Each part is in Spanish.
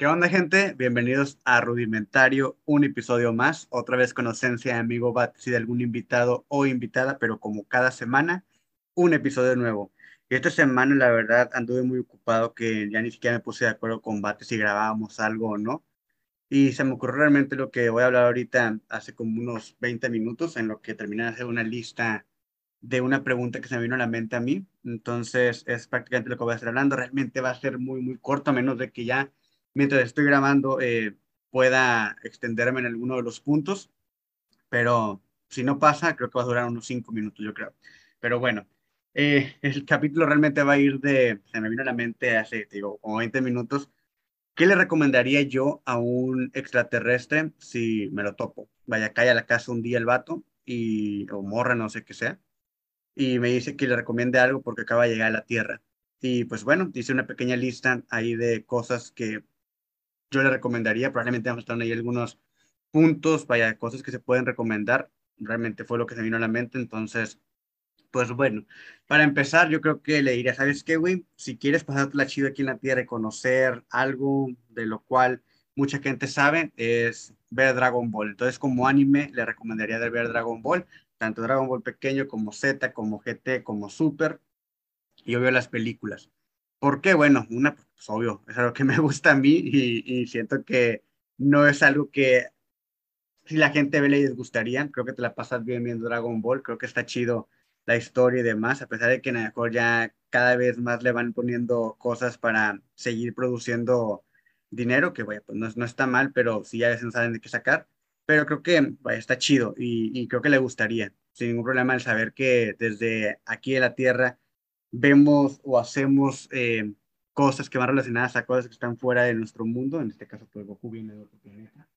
¿Qué onda, gente? Bienvenidos a Rudimentario, un episodio más, otra vez con ausencia de amigo Bat, si de algún invitado o invitada, pero como cada semana, un episodio nuevo. Y esta semana, la verdad, anduve muy ocupado que ya ni siquiera me puse de acuerdo con Bat si grabábamos algo o no. Y se me ocurrió realmente lo que voy a hablar ahorita hace como unos 20 minutos, en lo que terminé de hacer una lista de una pregunta que se me vino a la mente a mí. Entonces, es prácticamente lo que voy a estar hablando. Realmente va a ser muy, muy corto, a menos de que ya mientras estoy grabando eh, pueda extenderme en alguno de los puntos, pero si no pasa, creo que va a durar unos cinco minutos, yo creo. Pero bueno, eh, el capítulo realmente va a ir de, se me vino a la mente hace, digo, como 20 minutos. ¿Qué le recomendaría yo a un extraterrestre si me lo topo? Vaya, cae a la casa un día el vato y, o morra, no sé qué sea, y me dice que le recomiende algo porque acaba de llegar a la Tierra. Y pues bueno, hice una pequeña lista ahí de cosas que yo le recomendaría. Probablemente vamos a estar ahí algunos puntos, vaya, cosas que se pueden recomendar. Realmente fue lo que se vino a la mente. Entonces, pues bueno, para empezar, yo creo que le diría, ¿sabes qué, güey? Si quieres pasarte la chido aquí en la tierra y conocer algo de lo cual mucha gente sabe, es ver Dragon Ball. Entonces, como anime, le recomendaría ver Dragon Ball, tanto Dragon Ball pequeño como Z, como GT, como Super, y obvio las películas. ¿Por qué? Bueno, una, pues obvio, es algo que me gusta a mí y, siento que no es algo que si la gente ve les gustaría. Creo que te la pasas bien viendo Dragon Ball, creo que está chido la historia y demás, a pesar de que mejor ya cada vez más le van poniendo cosas para seguir produciendo dinero, que vaya, pues no, no está mal, pero si ya no saben de qué sacar. Pero creo que está chido y, y creo que le gustaría, sin ningún problema, el saber que desde aquí de la Tierra vemos o hacemos eh, cosas que van relacionadas a cosas que están fuera de nuestro mundo, en este caso, pues Goku viene de otro planeta,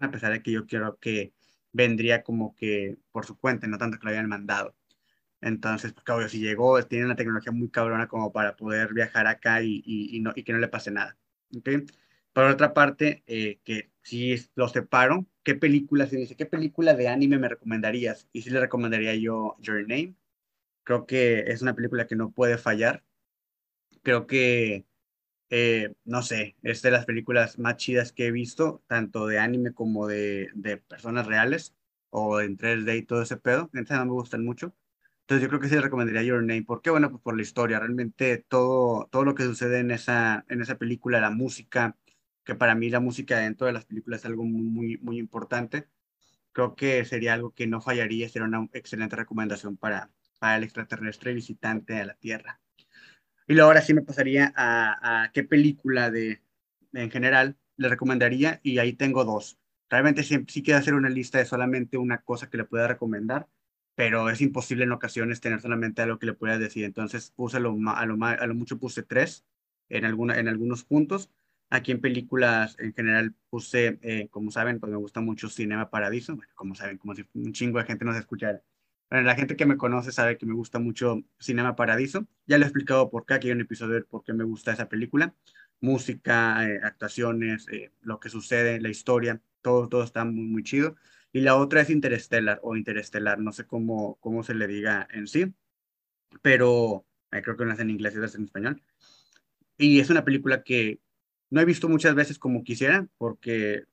a pesar de que yo quiero que vendría como que por su cuenta, no tanto que lo habían mandado. Entonces, pues obvio, si llegó, tiene una tecnología muy cabrona como para poder viajar acá y, y, no, y que no le pase nada. ¿okay? Por otra parte, eh, que si lo separo, ¿qué película, si dice, qué película de anime me recomendarías? Y si le recomendaría yo Your Name. Creo que es una película que no puede fallar. Creo que, eh, no sé, es de las películas más chidas que he visto, tanto de anime como de, de personas reales o en 3D y todo ese pedo. Entonces no me gustan mucho. Entonces yo creo que sí le recomendaría Your Name. ¿Por qué? Bueno, pues por la historia. Realmente todo, todo lo que sucede en esa, en esa película, la música, que para mí la música dentro de las películas es algo muy, muy, importante. Creo que sería algo que no fallaría, sería una excelente recomendación para, para el extraterrestre visitante de la Tierra. Y luego ahora sí me pasaría a, qué película de, en general le recomendaría y ahí tengo dos. Realmente sí, sí quiero hacer una lista de solamente una cosa que le pueda recomendar, pero es imposible en ocasiones tener solamente algo que le pueda decir. Entonces puse lo, a, lo, a lo mucho puse tres en, alguna, en algunos puntos Aquí en películas en general puse, eh, como saben, pues me gusta mucho Cinema Paradiso, bueno, como saben, como si un chingo de gente nos escuchara. Bueno, la gente que me conoce sabe que me gusta mucho Cinema Paradiso. Ya le he explicado por qué, aquí hay un episodio de por qué me gusta esa película. Música, eh, actuaciones, eh, lo que sucede, la historia, todo, todo está muy, muy chido. Y la otra es Interstellar o Interestelar, no sé cómo, cómo se le diga en sí, pero creo que no es en inglés y es en español. Y es una película que no he visto muchas veces como quisiera, porque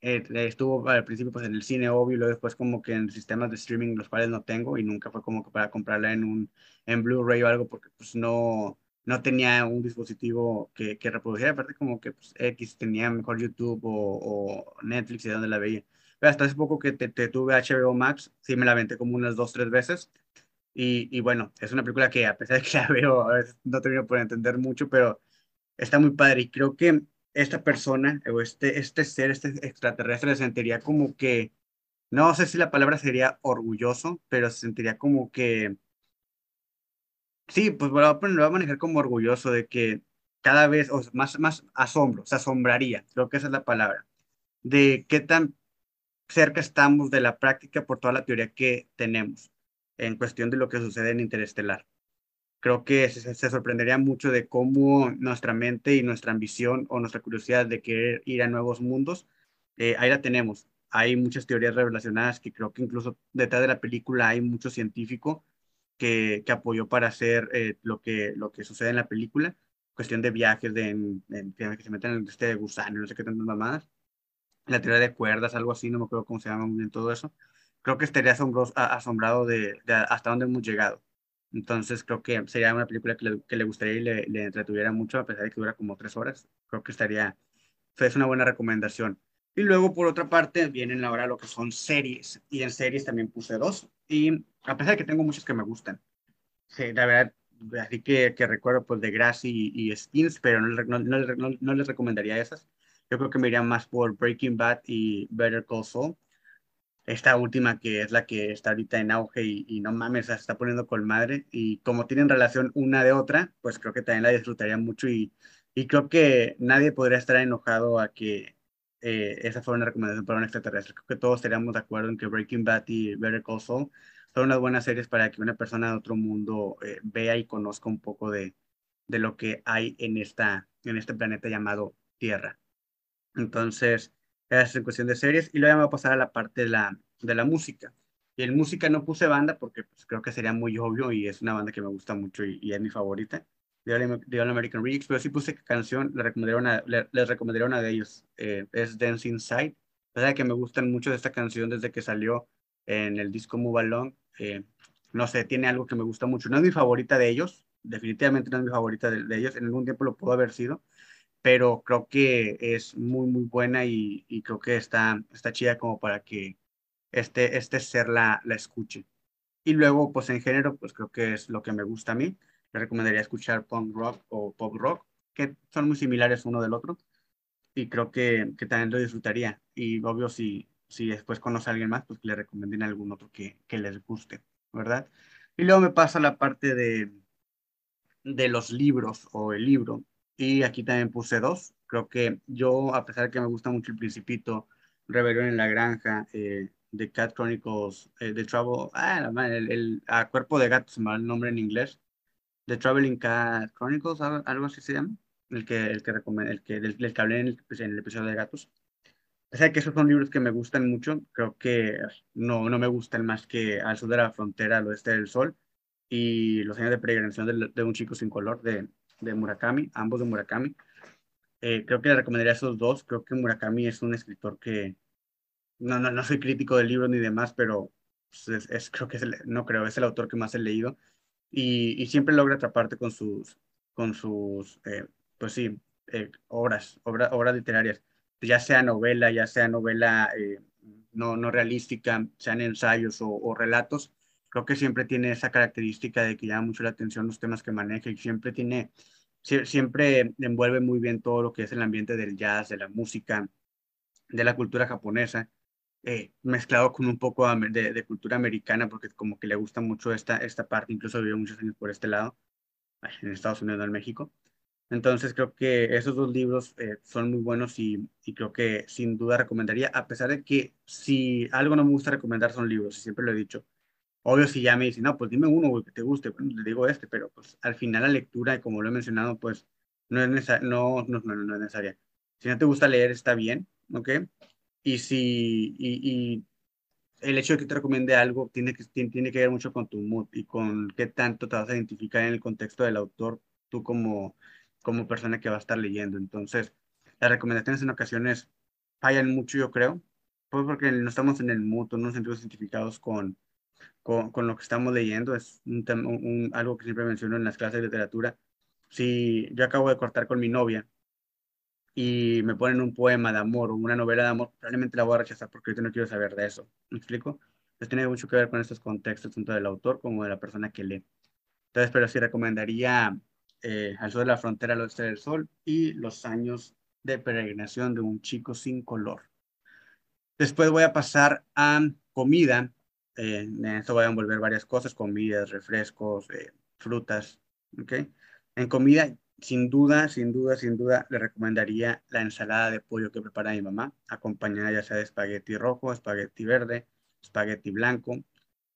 eh, estuvo al principio pues en el cine obvio, y luego después como que en sistemas de streaming los cuales no tengo y nunca fue como que para comprarla en un en Blu-ray o algo porque pues no no tenía un dispositivo que, que reproduciera, aparte como que pues, X tenía mejor YouTube o, Netflix y donde la veía. Pero hasta hace poco que te, tuve HBO Max, sí me la aventé como unas dos, tres veces. Y, y, bueno, es una película que a pesar de que la veo, a veces no termino por entender mucho, pero está muy padre. Y creo que esta persona o este, este ser, este extraterrestre se sentiría como que, no sé si la palabra sería orgulloso, pero se sentiría como que, sí, pues lo voy a manejar como orgulloso de que cada vez, o más, más asombro, se asombraría, creo que esa es la palabra, de qué tan cerca estamos de la práctica por toda la teoría que tenemos en cuestión de lo que sucede en Interestelar creo que se, sorprendería mucho de cómo nuestra mente y nuestra ambición o nuestra curiosidad de querer ir a nuevos mundos, eh, ahí la tenemos. Hay muchas teorías relacionadas que creo que incluso detrás de la película hay mucho científico que, que apoyó para hacer eh, lo, que, lo que sucede en la película. cuestión de viajes, de en, que se meten en este gusano, no sé qué tantas mamadas. La teoría de cuerdas, algo así, no me acuerdo cómo se llama muy bien todo eso. Creo que estaría asombroso, asombrado de, hasta dónde hemos llegado. Entonces creo que sería una película que le, que le gustaría y le, le, entretuviera mucho, a pesar de que dura como tres horas. Creo que estaría, es una buena recomendación. Y luego, por otra parte, vienen ahora lo que son series. Y en series también puse dos. Y a pesar de que tengo muchas que me gustan. Sí, la verdad, así que, que recuerdo pues de Grassy y, y Skins, pero no, no, no, no, les recomendaría esas. Yo creo que me iría más por Breaking Bad y Better Call Saul. Esta última que es la que está ahorita en auge y, no mames, se está poniendo con madre. Y como tienen relación una de otra, pues creo que también la disfrutaría mucho y, y creo que nadie podría estar enojado a que eh, esa fue una recomendación para un extraterrestre. Creo que todos estaríamos de acuerdo en que Breaking Bad y Better Call Saul son unas buenas series para que una persona de otro mundo eh, vea y conozca un poco de, de lo que hay en, esta, en este planeta llamado Tierra. Entonces, es en cuestión de series. Y luego vamos a pasar a la parte de la, de la música. Y en música no puse banda porque pues, creo que sería muy obvio y es una banda que me gusta mucho y, y es mi favorita de All, American Remix, pero sí puse canción, les recomendaría una, les recomendaría una de ellos, eh, es Dance Inside. La que me gustan mucho de esta canción desde que salió en el disco Move Along. Eh, no sé, tiene algo que me gusta mucho. No es mi favorita de ellos, definitivamente no es mi favorita de, ellos, en algún tiempo lo pudo haber sido, pero creo que es muy, muy buena y, creo que está, está chida como para que este, este ser la, la escuche. Y luego, pues en género, pues creo que es lo que me gusta a mí le recomendaría escuchar punk rock o pop rock, que son muy similares uno del otro. Y creo que, que también lo disfrutaría. Y obvio, si, si después conoce a alguien más, pues que le recomienden algún otro que, que les guste, ¿verdad? Y luego me pasa la parte de, de los libros o el libro. Y aquí también puse dos. Creo que yo, a pesar de que me gusta mucho El Principito, Rebelión en la Granja, eh, The Cat Chronicles, eh, The Trouble, ah, el, el a Cuerpo de Gato, se me va el nombre en inglés, The Traveling Cat Chronicles, algo así se llama, el que, el que, el que, el, que hablé en el, en el, episodio de gatos. O sea que esos son libros que me gustan mucho, creo que no, no me gustan más que Al sur de la frontera, al oeste del sol, y Los años de peregrinación de, de un chico sin color, de, de Murakami, ambos de Murakami. Eh, creo que le recomendaría esos dos. Creo que Murakami es un escritor que no, no, no soy crítico de libros ni demás, pero pues, es, creo que es no creo, es el autor que más he leído y, siempre logra atraparte con sus, con sus eh, pues sí, eh, obras, obras literarias, ya sea novela, ya sea novela eh, no, no realística, sean ensayos o, relatos, creo que siempre tiene esa característica de que llama mucho la atención los temas que maneja y siempre tiene, siempre envuelve muy bien todo lo que es el ambiente del jazz, de la música, de la cultura japonesa eh, mezclado con un poco de, cultura americana, porque como que le gusta mucho esta, esta parte, incluso vivió muchos años por este lado, en Estados Unidos, en México. Entonces creo que esos dos libros eh, son muy buenos y, y, creo que sin duda recomendaría, a pesar de que si algo no me gusta recomendar son libros, siempre lo he dicho. Obvio si ya me dicen, no, pues dime uno que te guste, bueno, le digo este, pero pues al final la lectura, como lo he mencionado, pues no es, no, no, no, no es necesaria. Si no te gusta leer, está bien, ¿ok? Y si y, el hecho de que te recomiende algo tiene que, tiene, que ver mucho con tu mood y con qué tanto te vas a identificar en el contexto del autor, tú como, como persona que va a estar leyendo. Entonces, las recomendaciones en ocasiones fallan mucho, yo creo, pues porque no estamos en el mood, no nos sentimos identificados con, con, con, lo que estamos leyendo. Es un, un, algo que siempre menciono en las clases de literatura. Si yo acabo de cortar con mi novia y me ponen un poema de amor o una novela de amor, probablemente la voy a rechazar porque yo no quiero saber de eso. ¿Me explico? Entonces tiene mucho que ver con estos contextos, tanto del autor como de la persona que lee. Entonces, pero sí recomendaría eh, Al sur de la frontera, al oeste del sol y Los años de peregrinación de un chico sin color. Después voy a pasar a comida. Eh, en esto voy a envolver varias cosas, comidas, refrescos, eh, frutas. ¿okay? En comida sin duda, sin duda, sin duda, le recomendaría la ensalada de pollo que prepara mi mamá, acompañada ya sea de espagueti rojo, espagueti verde, espagueti blanco.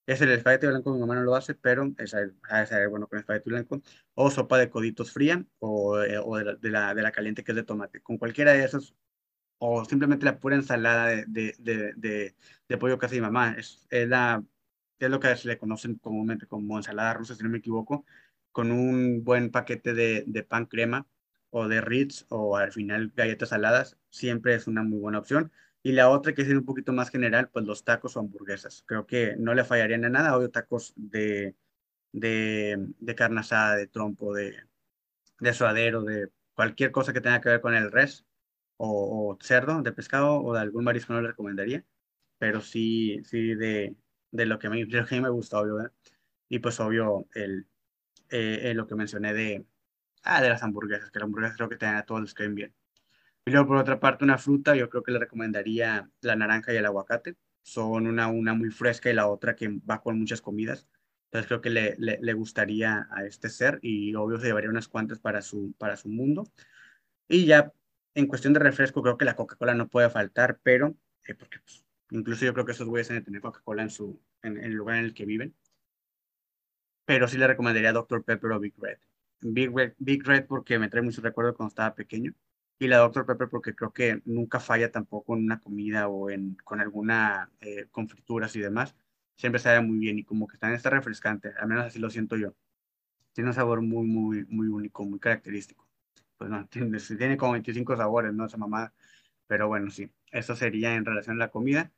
Es el espagueti blanco mi mamá no lo hace, pero es, es, bueno con espagueti blanco. O sopa de coditos fría, o, eh, o de, la, de, la, caliente que es de tomate. Con cualquiera de esos, o simplemente la pura ensalada de, de, de pollo que hace mi mamá. Es, es, la, es lo que se le conocen comúnmente como ensalada rusa, si no me equivoco con un buen paquete de, de pan crema o de Ritz o al final galletas saladas, siempre es una muy buena opción. Y la otra, que es un poquito más general, pues los tacos o hamburguesas. Creo que no le fallarían en nada. Obvio, tacos de, de, de carne asada, de trompo, de, de suadero, de cualquier cosa que tenga que ver con el res o, cerdo, de pescado o de algún marisco no le recomendaría. Pero sí, sí de, de lo que me, de lo que me gusta, obvio. Y pues obvio, el, eh, lo que mencioné de, ah, de las hamburguesas, que las hamburguesas creo que te a todos los que ven bien. Y luego, por otra parte, una fruta, yo creo que le recomendaría la naranja y el aguacate. Son una, una muy fresca y la otra que va con muchas comidas. Entonces creo que le, le, gustaría a este ser y obvio se llevaría unas cuantas para su, para su mundo. Y ya en cuestión de refresco, creo que la Coca-Cola no puede faltar, pero eh, porque pues, incluso yo creo que esos güeyes deben tener Coca-Cola en, su, en, el lugar en el que viven. Pero sí le recomendaría Dr. Pepper o Big Red. Big Red, Big Red porque me trae mucho recuerdo cuando estaba pequeño y la Dr. Pepper porque creo que nunca falla tampoco en una comida o en, con alguna, eh, con frituras y demás. Siempre sabe muy bien y como que también está refrescante, al menos así lo siento yo. Tiene un sabor muy, muy, muy único, muy característico. Pues tiene, como 25 sabores, ¿no? Esa mamá. Pero bueno, sí, eso sería en relación a la comida.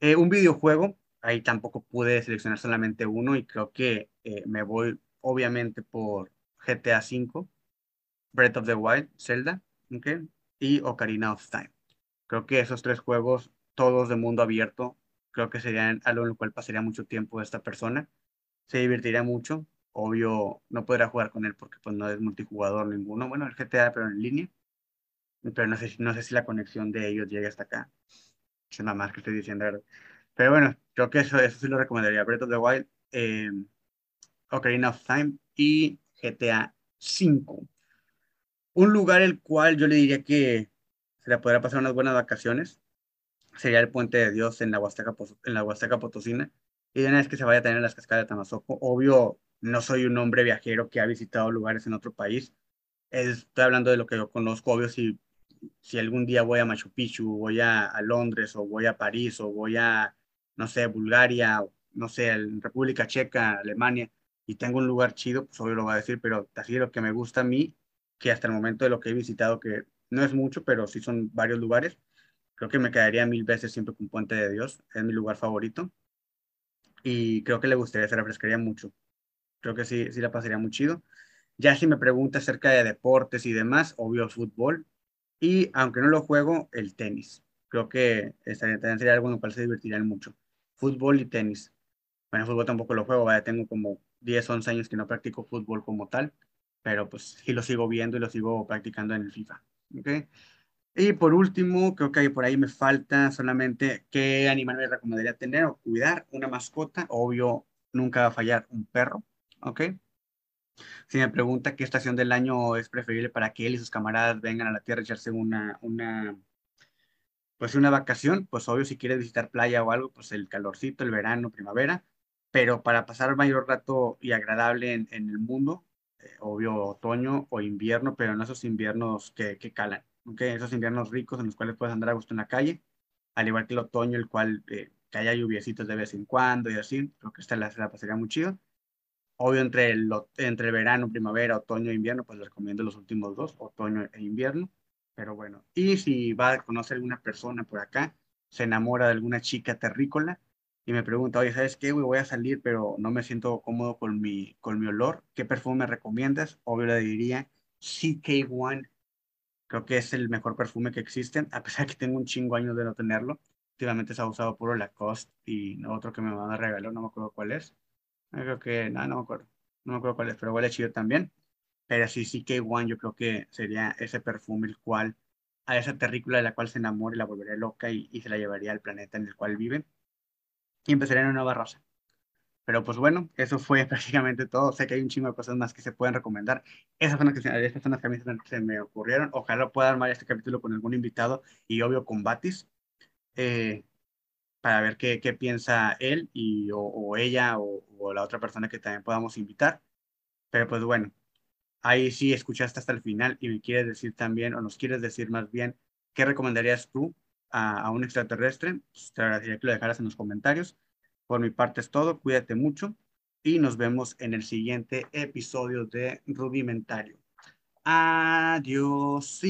Eh, un videojuego, ahí tampoco pude seleccionar solamente uno y creo que eh, me voy obviamente por GTA V, Breath of the Wild, Zelda, ¿okay? y Ocarina of Time. Creo que esos tres juegos, todos de mundo abierto, creo que serían algo en el cual pasaría mucho tiempo esta persona. Se divertiría mucho. Obvio, no podrá jugar con él porque pues, no es multijugador ninguno. Bueno, el GTA, pero en línea. Pero no sé, no sé si la conexión de ellos llega hasta acá. Es nada más que estoy diciendo. Pero bueno, creo que eso, eso sí lo recomendaría. Breath of the Wild, eh, Ocarina of Time y GTA 5. Un lugar el cual yo le diría que se le podrá pasar unas buenas vacaciones sería el Puente de Dios en la Huasteca, en la Huasteca Potosina. Y de una vez que se vaya a tener las cascadas de Tamazopo, obvio, no soy un hombre viajero que ha visitado lugares en otro país. Estoy hablando de lo que yo conozco, obvio, si, si algún día voy a Machu Picchu, voy a, a Londres, o voy a París, o voy a, no sé, Bulgaria, no sé, República Checa, Alemania, y tengo un lugar chido, pues obvio lo voy a decir, pero así lo que me gusta a mí, que hasta el momento de lo que he visitado, que no es mucho, pero sí son varios lugares, creo que me quedaría mil veces siempre con Puente de Dios, es mi lugar favorito, y creo que le gustaría, se refrescaría mucho, creo que sí, sí la pasaría muy chido. Ya si me pregunta acerca de deportes y demás, obvio fútbol, y aunque no lo juego, el tenis. Creo que también sería algo en lo cual se divertirían mucho. Fútbol y tenis. Bueno, fútbol tampoco lo juego, vaya, tengo como 10, 11 años que no practico fútbol como tal, pero pues sí lo sigo viendo y lo sigo practicando en el FIFA. ¿okay? Y por último, creo que por ahí me falta solamente qué animal me recomendaría tener o cuidar, una mascota, obvio, nunca va a fallar un perro, ¿ok? Si me pregunta qué estación del año es preferible para que él y sus camaradas vengan a la Tierra a echarse una, una, pues una vacación, pues obvio si quieres visitar playa o algo, pues el calorcito, el verano, primavera, pero para pasar mayor rato y agradable en, el mundo, eh, obvio otoño o invierno, pero no esos inviernos que, que calan, ¿okay? esos inviernos ricos en los cuales puedes andar a gusto en la calle, al igual que el otoño, el cual eh, que haya lluviecitos de vez en cuando y así, creo que esta la, la pasaría muy chido. Obvio, entre el, entre verano, primavera, otoño e invierno, pues les recomiendo los últimos dos, otoño e invierno. Pero bueno, y si va a conocer alguna persona por acá, se enamora de alguna chica terrícola, y me pregunta, oye, ¿sabes qué, Voy a salir, pero no me siento cómodo con mi, con mi olor. ¿Qué perfume me recomiendas? Obvio le diría CK1. Creo que es el mejor perfume que existen, a pesar que tengo un chingo años de no tenerlo. Últimamente se ha usado puro Lacoste y otro que me van a regalar, no me acuerdo cuál es. Creo que, no, no me acuerdo. No me acuerdo cuál es, pero huele chido también. Pero sí, CK1 yo creo que sería ese perfume el cual, a esa terrícula de la cual se enamora y la volvería loca y, y se la llevaría al planeta en el cual vive y empezaría una nueva raza. Pero pues bueno, eso fue prácticamente todo. Sé que hay un chingo de cosas más que se pueden recomendar. Esas son las que, estas son las que a mí se me ocurrieron. Ojalá pueda armar este capítulo con algún invitado y obvio con Batis. Eh, para ver qué, qué, piensa él y, o, ella o, o, la otra persona que también podamos invitar. Pero pues bueno, ahí sí escuchaste hasta el final y me quieres decir también, o nos quieres decir más bien, ¿qué recomendarías tú a, un extraterrestre, pues, te agradecería que lo dejaras en los comentarios. Por mi parte es todo, cuídate mucho y nos vemos en el siguiente episodio de Rudimentario. Adiós.